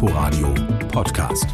Inforadio Podcast.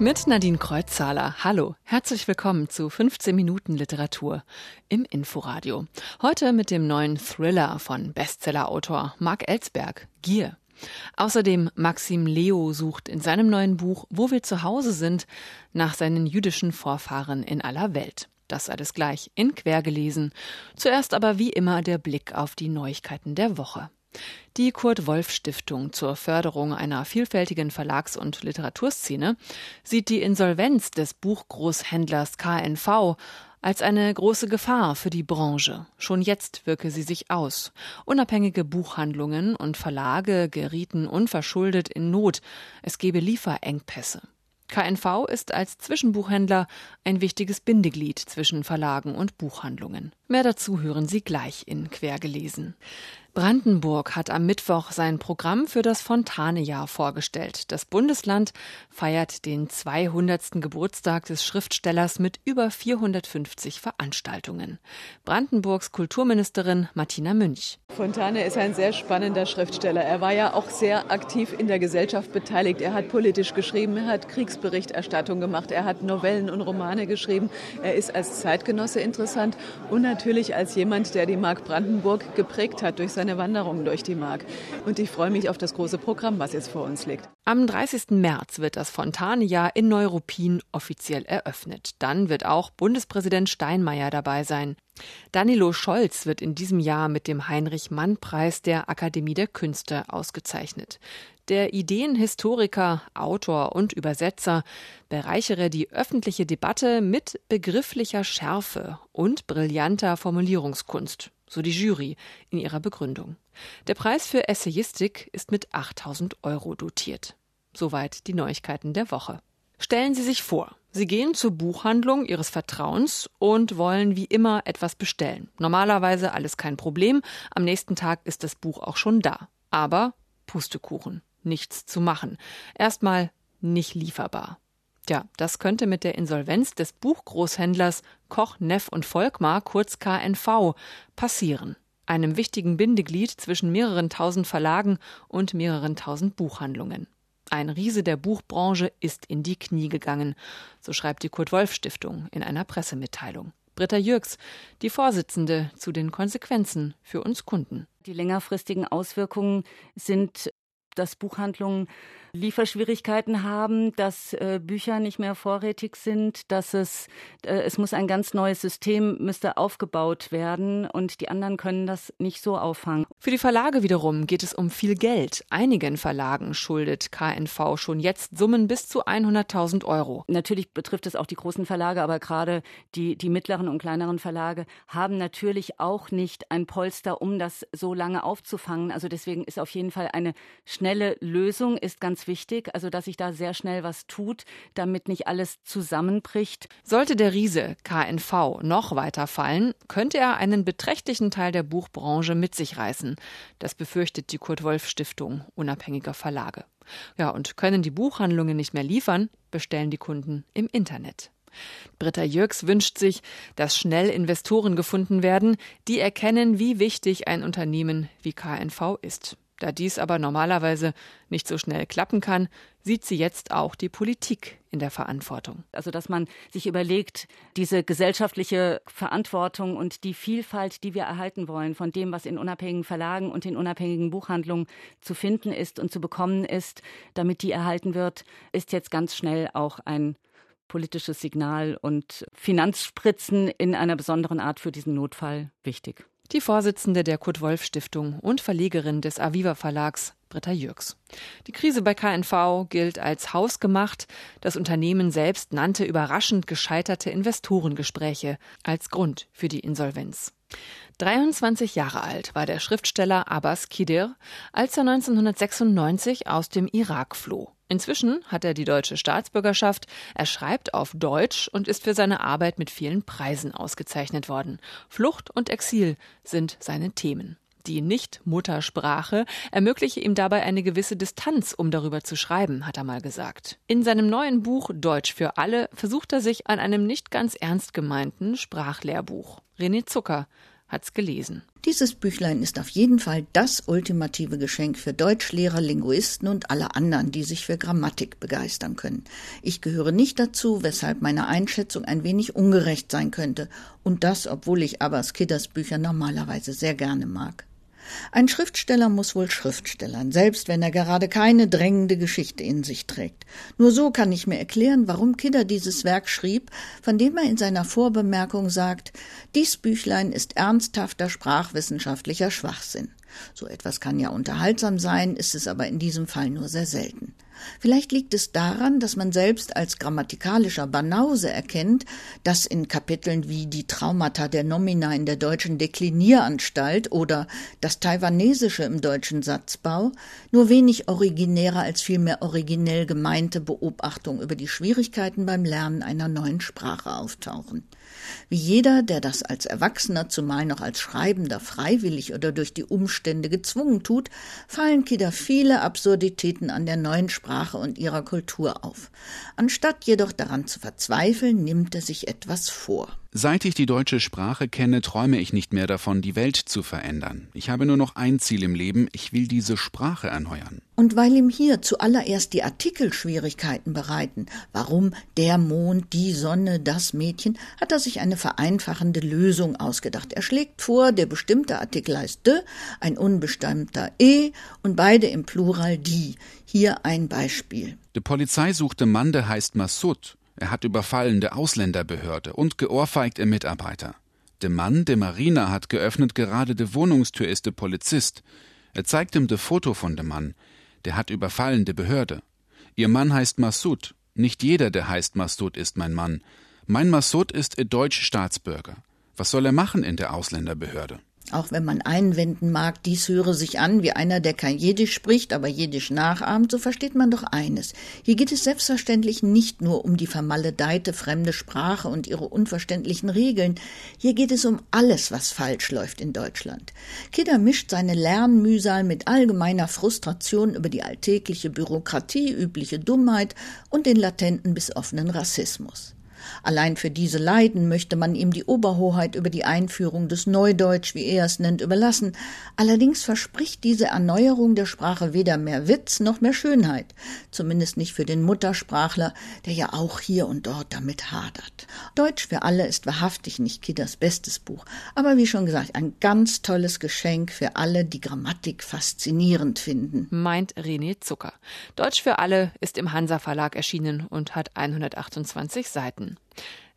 Mit Nadine Kreuzzahler. Hallo, herzlich willkommen zu 15 Minuten Literatur im Inforadio. Heute mit dem neuen Thriller von Bestsellerautor Mark Ellsberg, Gier. Außerdem Maxim Leo sucht in seinem neuen Buch Wo wir zu Hause sind nach seinen jüdischen Vorfahren in aller Welt. Das alles gleich in Quer gelesen. Zuerst aber wie immer der Blick auf die Neuigkeiten der Woche. Die Kurt-Wolf-Stiftung zur Förderung einer vielfältigen Verlags- und Literaturszene sieht die Insolvenz des Buchgroßhändlers KNV als eine große Gefahr für die Branche. Schon jetzt wirke sie sich aus. Unabhängige Buchhandlungen und Verlage gerieten unverschuldet in Not. Es gebe Lieferengpässe. KNV ist als Zwischenbuchhändler ein wichtiges Bindeglied zwischen Verlagen und Buchhandlungen. Mehr dazu hören Sie gleich in Quergelesen. Brandenburg hat am Mittwoch sein Programm für das Fontanejahr vorgestellt. Das Bundesland feiert den 200. Geburtstag des Schriftstellers mit über 450 Veranstaltungen. Brandenburgs Kulturministerin Martina Münch. Fontane ist ein sehr spannender Schriftsteller. Er war ja auch sehr aktiv in der Gesellschaft beteiligt. Er hat politisch geschrieben, er hat Kriegsberichterstattung gemacht, er hat Novellen und Romane geschrieben. Er ist als Zeitgenosse interessant und natürlich als jemand, der die Mark Brandenburg geprägt hat durch seine eine Wanderung durch die Mark. Und ich freue mich auf das große Programm, was jetzt vor uns liegt. Am 30. März wird das Fontane-Jahr in Neuruppin offiziell eröffnet. Dann wird auch Bundespräsident Steinmeier dabei sein. Danilo Scholz wird in diesem Jahr mit dem Heinrich-Mann-Preis der Akademie der Künste ausgezeichnet. Der Ideenhistoriker, Autor und Übersetzer bereichere die öffentliche Debatte mit begrifflicher Schärfe und brillanter Formulierungskunst so die Jury in ihrer Begründung. Der Preis für Essayistik ist mit 8000 Euro dotiert. Soweit die Neuigkeiten der Woche. Stellen Sie sich vor, Sie gehen zur Buchhandlung Ihres Vertrauens und wollen wie immer etwas bestellen. Normalerweise alles kein Problem, am nächsten Tag ist das Buch auch schon da. Aber Pustekuchen, nichts zu machen. Erstmal nicht lieferbar. Tja, das könnte mit der Insolvenz des Buchgroßhändlers Koch, Neff und Volkmar, kurz KNV, passieren. Einem wichtigen Bindeglied zwischen mehreren tausend Verlagen und mehreren tausend Buchhandlungen. Ein Riese der Buchbranche ist in die Knie gegangen, so schreibt die Kurt-Wolf-Stiftung in einer Pressemitteilung. Britta Jürgs, die Vorsitzende zu den Konsequenzen für uns Kunden. Die längerfristigen Auswirkungen sind dass Buchhandlungen Lieferschwierigkeiten haben, dass äh, Bücher nicht mehr vorrätig sind, dass es äh, es muss ein ganz neues System müsste aufgebaut werden und die anderen können das nicht so auffangen. Für die Verlage wiederum geht es um viel Geld. Einigen Verlagen schuldet KNV schon jetzt Summen bis zu 100.000 Euro. Natürlich betrifft es auch die großen Verlage, aber gerade die die mittleren und kleineren Verlage haben natürlich auch nicht ein Polster, um das so lange aufzufangen. Also deswegen ist auf jeden Fall eine schnelle Lösung ist ganz wichtig, also dass sich da sehr schnell was tut, damit nicht alles zusammenbricht. Sollte der Riese KNV noch weiter fallen, könnte er einen beträchtlichen Teil der Buchbranche mit sich reißen. Das befürchtet die Kurt Wolf Stiftung unabhängiger Verlage. Ja, und können die Buchhandlungen nicht mehr liefern, bestellen die Kunden im Internet. Britta Jürgs wünscht sich, dass schnell Investoren gefunden werden, die erkennen, wie wichtig ein Unternehmen wie KNV ist. Da dies aber normalerweise nicht so schnell klappen kann, sieht sie jetzt auch die Politik in der Verantwortung. Also dass man sich überlegt, diese gesellschaftliche Verantwortung und die Vielfalt, die wir erhalten wollen, von dem, was in unabhängigen Verlagen und in unabhängigen Buchhandlungen zu finden ist und zu bekommen ist, damit die erhalten wird, ist jetzt ganz schnell auch ein politisches Signal und Finanzspritzen in einer besonderen Art für diesen Notfall wichtig die Vorsitzende der Kurt-Wolf-Stiftung und Verlegerin des Aviva Verlags, Britta Jürgs. Die Krise bei KNV gilt als hausgemacht. Das Unternehmen selbst nannte überraschend gescheiterte Investorengespräche als Grund für die Insolvenz. 23 Jahre alt war der Schriftsteller Abbas Kidir, als er 1996 aus dem Irak floh. Inzwischen hat er die deutsche Staatsbürgerschaft, er schreibt auf Deutsch und ist für seine Arbeit mit vielen Preisen ausgezeichnet worden. Flucht und Exil sind seine Themen. Die Nicht-Muttersprache ermögliche ihm dabei eine gewisse Distanz, um darüber zu schreiben, hat er mal gesagt. In seinem neuen Buch Deutsch für alle versucht er sich an einem nicht ganz ernst gemeinten Sprachlehrbuch. René Zucker hat's gelesen. Dieses Büchlein ist auf jeden Fall das ultimative Geschenk für Deutschlehrer, Linguisten und alle anderen, die sich für Grammatik begeistern können. Ich gehöre nicht dazu, weshalb meine Einschätzung ein wenig ungerecht sein könnte. Und das, obwohl ich Abbas Kidders Bücher normalerweise sehr gerne mag. Ein Schriftsteller muss wohl Schriftstellern, selbst wenn er gerade keine drängende Geschichte in sich trägt. Nur so kann ich mir erklären, warum Kidder dieses Werk schrieb, von dem er in seiner Vorbemerkung sagt, dies Büchlein ist ernsthafter sprachwissenschaftlicher Schwachsinn. So etwas kann ja unterhaltsam sein, ist es aber in diesem Fall nur sehr selten. Vielleicht liegt es daran, dass man selbst als grammatikalischer Banause erkennt, dass in Kapiteln wie die Traumata der Nomina in der deutschen Deklinieranstalt oder das Taiwanesische im deutschen Satzbau nur wenig originärer als vielmehr originell gemeinte Beobachtung über die Schwierigkeiten beim Lernen einer neuen Sprache auftauchen. Wie jeder, der das als Erwachsener, zumal noch als Schreibender, freiwillig oder durch die Umstände gezwungen tut, fallen Kidder viele Absurditäten an der neuen Sprache und ihrer Kultur auf. Anstatt jedoch daran zu verzweifeln, nimmt er sich etwas vor. Seit ich die deutsche Sprache kenne, träume ich nicht mehr davon, die Welt zu verändern. Ich habe nur noch ein Ziel im Leben, ich will diese Sprache erneuern. Und weil ihm hier zuallererst die Artikel Schwierigkeiten bereiten, warum der Mond, die Sonne, das Mädchen, hat er sich eine vereinfachende Lösung ausgedacht. Er schlägt vor, der bestimmte Artikel heißt de, ein unbestimmter e und beide im Plural die. Hier ein Beispiel. Die Polizei suchte Mann, der heißt Massoud. Er hat überfallen der Ausländerbehörde und geohrfeigt im Mitarbeiter. Der Mann, der Marina hat geöffnet, gerade de Wohnungstür ist de Polizist. Er zeigt ihm de Foto von dem Mann. Der hat überfallen de Behörde. Ihr Mann heißt Massoud. Nicht jeder, der heißt Massoud, ist mein Mann. Mein Massoud ist e deutsch Staatsbürger. Was soll er machen in der Ausländerbehörde? Auch wenn man einwenden mag, dies höre sich an wie einer, der kein Jiddisch spricht, aber Jiddisch nachahmt, so versteht man doch eines. Hier geht es selbstverständlich nicht nur um die vermaledeite fremde Sprache und ihre unverständlichen Regeln. Hier geht es um alles, was falsch läuft in Deutschland. Kidder mischt seine Lernmühsal mit allgemeiner Frustration über die alltägliche Bürokratie, übliche Dummheit und den latenten bis offenen Rassismus. Allein für diese Leiden möchte man ihm die Oberhoheit über die Einführung des Neudeutsch, wie er es nennt, überlassen. Allerdings verspricht diese Erneuerung der Sprache weder mehr Witz noch mehr Schönheit. Zumindest nicht für den Muttersprachler, der ja auch hier und dort damit hadert. Deutsch für alle ist wahrhaftig nicht Kidders bestes Buch, aber wie schon gesagt, ein ganz tolles Geschenk für alle, die Grammatik faszinierend finden. Meint René Zucker. Deutsch für alle ist im Hansa Verlag erschienen und hat 128 Seiten.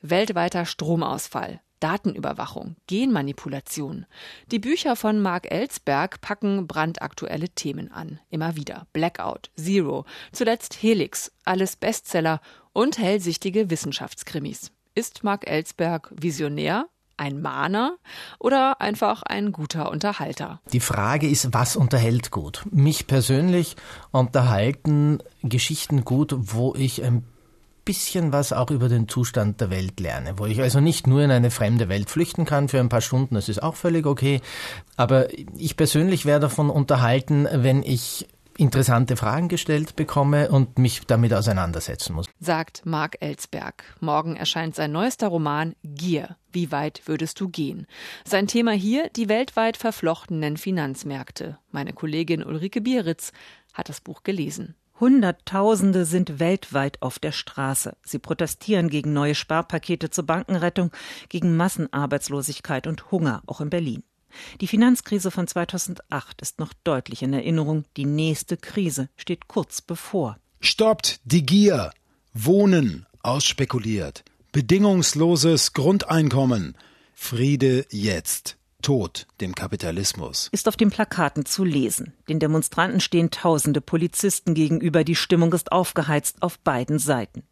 Weltweiter Stromausfall, Datenüberwachung, Genmanipulation. Die Bücher von Mark Ellsberg packen brandaktuelle Themen an. Immer wieder. Blackout, Zero, zuletzt Helix, alles Bestseller und hellsichtige Wissenschaftskrimis. Ist Mark Ellsberg visionär? Ein Mahner oder einfach ein guter Unterhalter? Die Frage ist, was unterhält gut? Mich persönlich unterhalten Geschichten gut, wo ich ein bisschen was auch über den Zustand der Welt lerne, wo ich also nicht nur in eine fremde Welt flüchten kann für ein paar Stunden, das ist auch völlig okay, aber ich persönlich wäre davon unterhalten, wenn ich interessante Fragen gestellt bekomme und mich damit auseinandersetzen muss. Sagt Marc Ellsberg. Morgen erscheint sein neuester Roman Gier. Wie weit würdest du gehen? Sein Thema hier die weltweit verflochtenen Finanzmärkte. Meine Kollegin Ulrike Bieritz hat das Buch gelesen. Hunderttausende sind weltweit auf der Straße. Sie protestieren gegen neue Sparpakete zur Bankenrettung, gegen Massenarbeitslosigkeit und Hunger, auch in Berlin. Die Finanzkrise von 2008 ist noch deutlich in Erinnerung. Die nächste Krise steht kurz bevor. Stoppt die Gier. Wohnen ausspekuliert. Bedingungsloses Grundeinkommen. Friede jetzt. Tod dem Kapitalismus. Ist auf den Plakaten zu lesen. Den Demonstranten stehen tausende Polizisten gegenüber. Die Stimmung ist aufgeheizt auf beiden Seiten.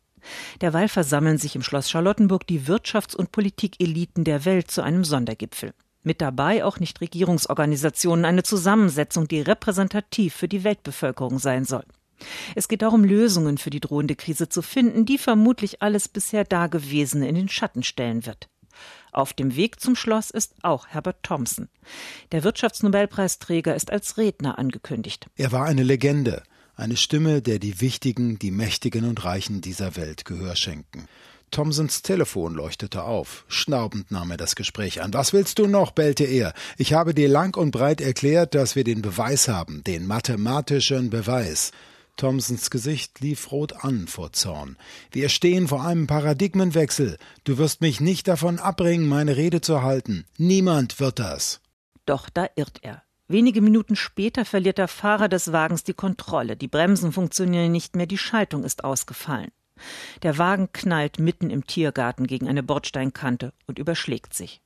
Derweil versammeln sich im Schloss Charlottenburg die Wirtschafts- und Politikeliten der Welt zu einem Sondergipfel. Mit dabei auch Nichtregierungsorganisationen, eine Zusammensetzung, die repräsentativ für die Weltbevölkerung sein soll. Es geht darum, Lösungen für die drohende Krise zu finden, die vermutlich alles bisher Dagewesene in den Schatten stellen wird. Auf dem Weg zum Schloss ist auch Herbert Thompson. Der Wirtschaftsnobelpreisträger ist als Redner angekündigt. Er war eine Legende, eine Stimme, der die Wichtigen, die Mächtigen und Reichen dieser Welt Gehör schenken. Thomsons Telefon leuchtete auf. Schnaubend nahm er das Gespräch an. Was willst du noch? bellte er. Ich habe dir lang und breit erklärt, dass wir den Beweis haben, den mathematischen Beweis. Thomsons Gesicht lief rot an vor Zorn. Wir stehen vor einem Paradigmenwechsel. Du wirst mich nicht davon abbringen, meine Rede zu halten. Niemand wird das. Doch da irrt er. Wenige Minuten später verliert der Fahrer des Wagens die Kontrolle. Die Bremsen funktionieren nicht mehr, die Schaltung ist ausgefallen. Der Wagen knallt mitten im Tiergarten gegen eine Bordsteinkante und überschlägt sich.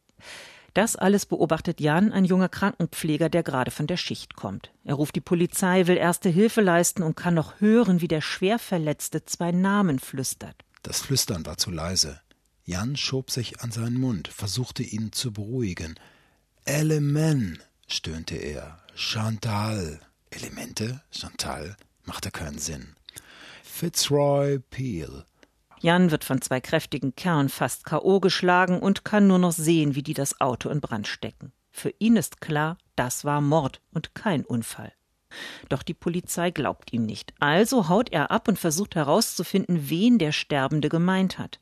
Das alles beobachtet Jan, ein junger Krankenpfleger, der gerade von der Schicht kommt. Er ruft die Polizei, will erste Hilfe leisten und kann noch hören, wie der Schwerverletzte zwei Namen flüstert. Das Flüstern war zu leise. Jan schob sich an seinen Mund, versuchte ihn zu beruhigen. Element, stöhnte er. Chantal. Elemente? Chantal? Machte keinen Sinn. Fitzroy Peel. Jan wird von zwei kräftigen Kerlen fast K.O. geschlagen und kann nur noch sehen, wie die das Auto in Brand stecken. Für ihn ist klar, das war Mord und kein Unfall. Doch die Polizei glaubt ihm nicht. Also haut er ab und versucht herauszufinden, wen der Sterbende gemeint hat.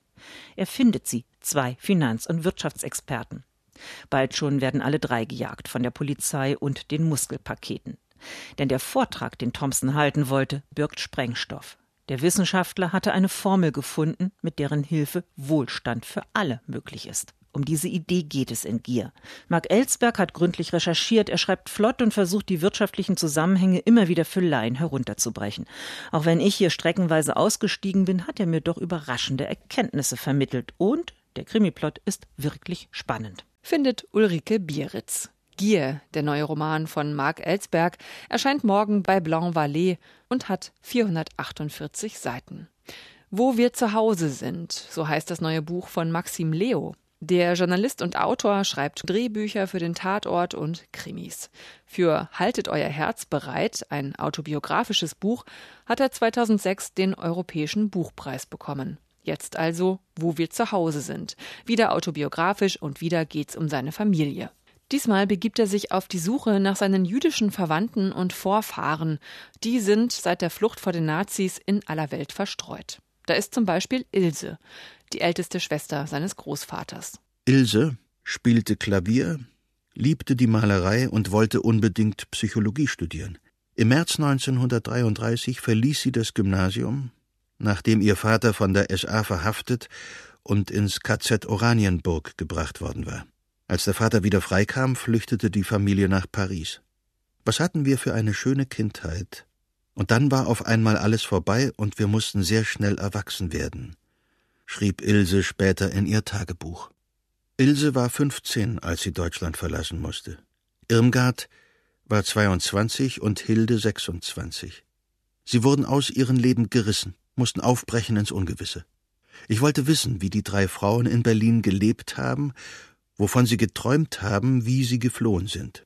Er findet sie, zwei Finanz- und Wirtschaftsexperten. Bald schon werden alle drei gejagt von der Polizei und den Muskelpaketen. Denn der Vortrag, den Thompson halten wollte, birgt Sprengstoff. Der Wissenschaftler hatte eine Formel gefunden, mit deren Hilfe Wohlstand für alle möglich ist. Um diese Idee geht es in Gier. Mark Ellsberg hat gründlich recherchiert, er schreibt flott und versucht, die wirtschaftlichen Zusammenhänge immer wieder für Laien herunterzubrechen. Auch wenn ich hier streckenweise ausgestiegen bin, hat er mir doch überraschende Erkenntnisse vermittelt und der Krimiplot ist wirklich spannend. Findet Ulrike Bieritz. Gier, der neue Roman von Marc Ellsberg, erscheint morgen bei Blanc Vallée und hat 448 Seiten. Wo wir zu Hause sind, so heißt das neue Buch von Maxim Leo. Der Journalist und Autor schreibt Drehbücher für den Tatort und Krimis. Für Haltet euer Herz bereit, ein autobiografisches Buch, hat er 2006 den Europäischen Buchpreis bekommen. Jetzt also, wo wir zu Hause sind. Wieder autobiografisch und wieder geht's um seine Familie. Diesmal begibt er sich auf die Suche nach seinen jüdischen Verwandten und Vorfahren. Die sind seit der Flucht vor den Nazis in aller Welt verstreut. Da ist zum Beispiel Ilse, die älteste Schwester seines Großvaters. Ilse spielte Klavier, liebte die Malerei und wollte unbedingt Psychologie studieren. Im März 1933 verließ sie das Gymnasium, nachdem ihr Vater von der SA verhaftet und ins KZ Oranienburg gebracht worden war. Als der Vater wieder freikam, flüchtete die Familie nach Paris. Was hatten wir für eine schöne Kindheit. Und dann war auf einmal alles vorbei und wir mussten sehr schnell erwachsen werden, schrieb Ilse später in ihr Tagebuch. Ilse war 15, als sie Deutschland verlassen musste. Irmgard war 22 und Hilde 26. Sie wurden aus ihrem Leben gerissen, mussten aufbrechen ins Ungewisse. Ich wollte wissen, wie die drei Frauen in Berlin gelebt haben wovon sie geträumt haben, wie sie geflohen sind.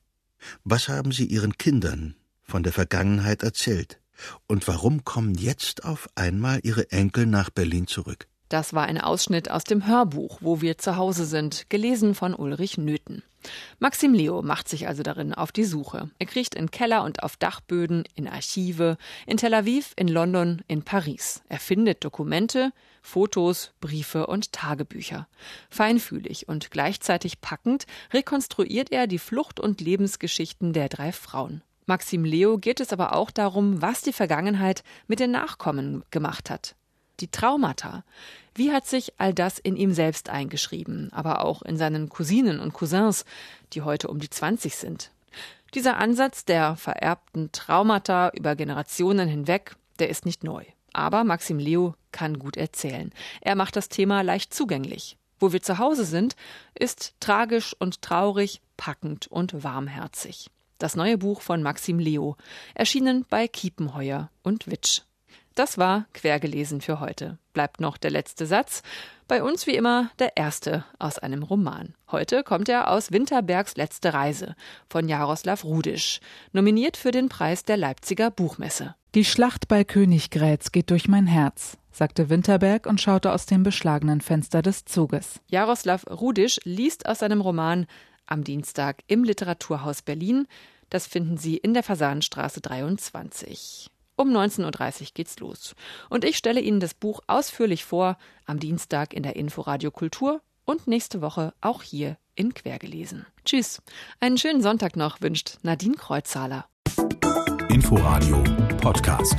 Was haben sie ihren Kindern von der Vergangenheit erzählt? Und warum kommen jetzt auf einmal ihre Enkel nach Berlin zurück? Das war ein Ausschnitt aus dem Hörbuch, wo wir zu Hause sind, gelesen von Ulrich Nöthen. Maxim Leo macht sich also darin auf die Suche. Er kriecht in Keller und auf Dachböden, in Archive, in Tel Aviv, in London, in Paris. Er findet Dokumente, Fotos, Briefe und Tagebücher. Feinfühlig und gleichzeitig packend rekonstruiert er die Flucht- und Lebensgeschichten der drei Frauen. Maxim Leo geht es aber auch darum, was die Vergangenheit mit den Nachkommen gemacht hat. Die Traumata. Wie hat sich all das in ihm selbst eingeschrieben, aber auch in seinen Cousinen und Cousins, die heute um die 20 sind? Dieser Ansatz der vererbten Traumata über Generationen hinweg, der ist nicht neu. Aber Maxim Leo kann gut erzählen. Er macht das Thema leicht zugänglich. Wo wir zu Hause sind, ist tragisch und traurig, packend und warmherzig. Das neue Buch von Maxim Leo, erschienen bei Kiepenheuer und Witsch. Das war quergelesen für heute. Bleibt noch der letzte Satz. Bei uns wie immer der erste aus einem Roman. Heute kommt er aus Winterbergs letzte Reise von Jaroslav Rudisch, nominiert für den Preis der Leipziger Buchmesse. Die Schlacht bei Königgrätz geht durch mein Herz, sagte Winterberg und schaute aus dem beschlagenen Fenster des Zuges. Jaroslav Rudisch liest aus seinem Roman am Dienstag im Literaturhaus Berlin. Das finden Sie in der Fasanstraße 23. Um 19.30 Uhr geht's los. Und ich stelle Ihnen das Buch ausführlich vor, am Dienstag in der Inforadio Kultur und nächste Woche auch hier in Quergelesen. Tschüss. Einen schönen Sonntag noch wünscht Nadine Kreuzhaler. Inforadio Podcast.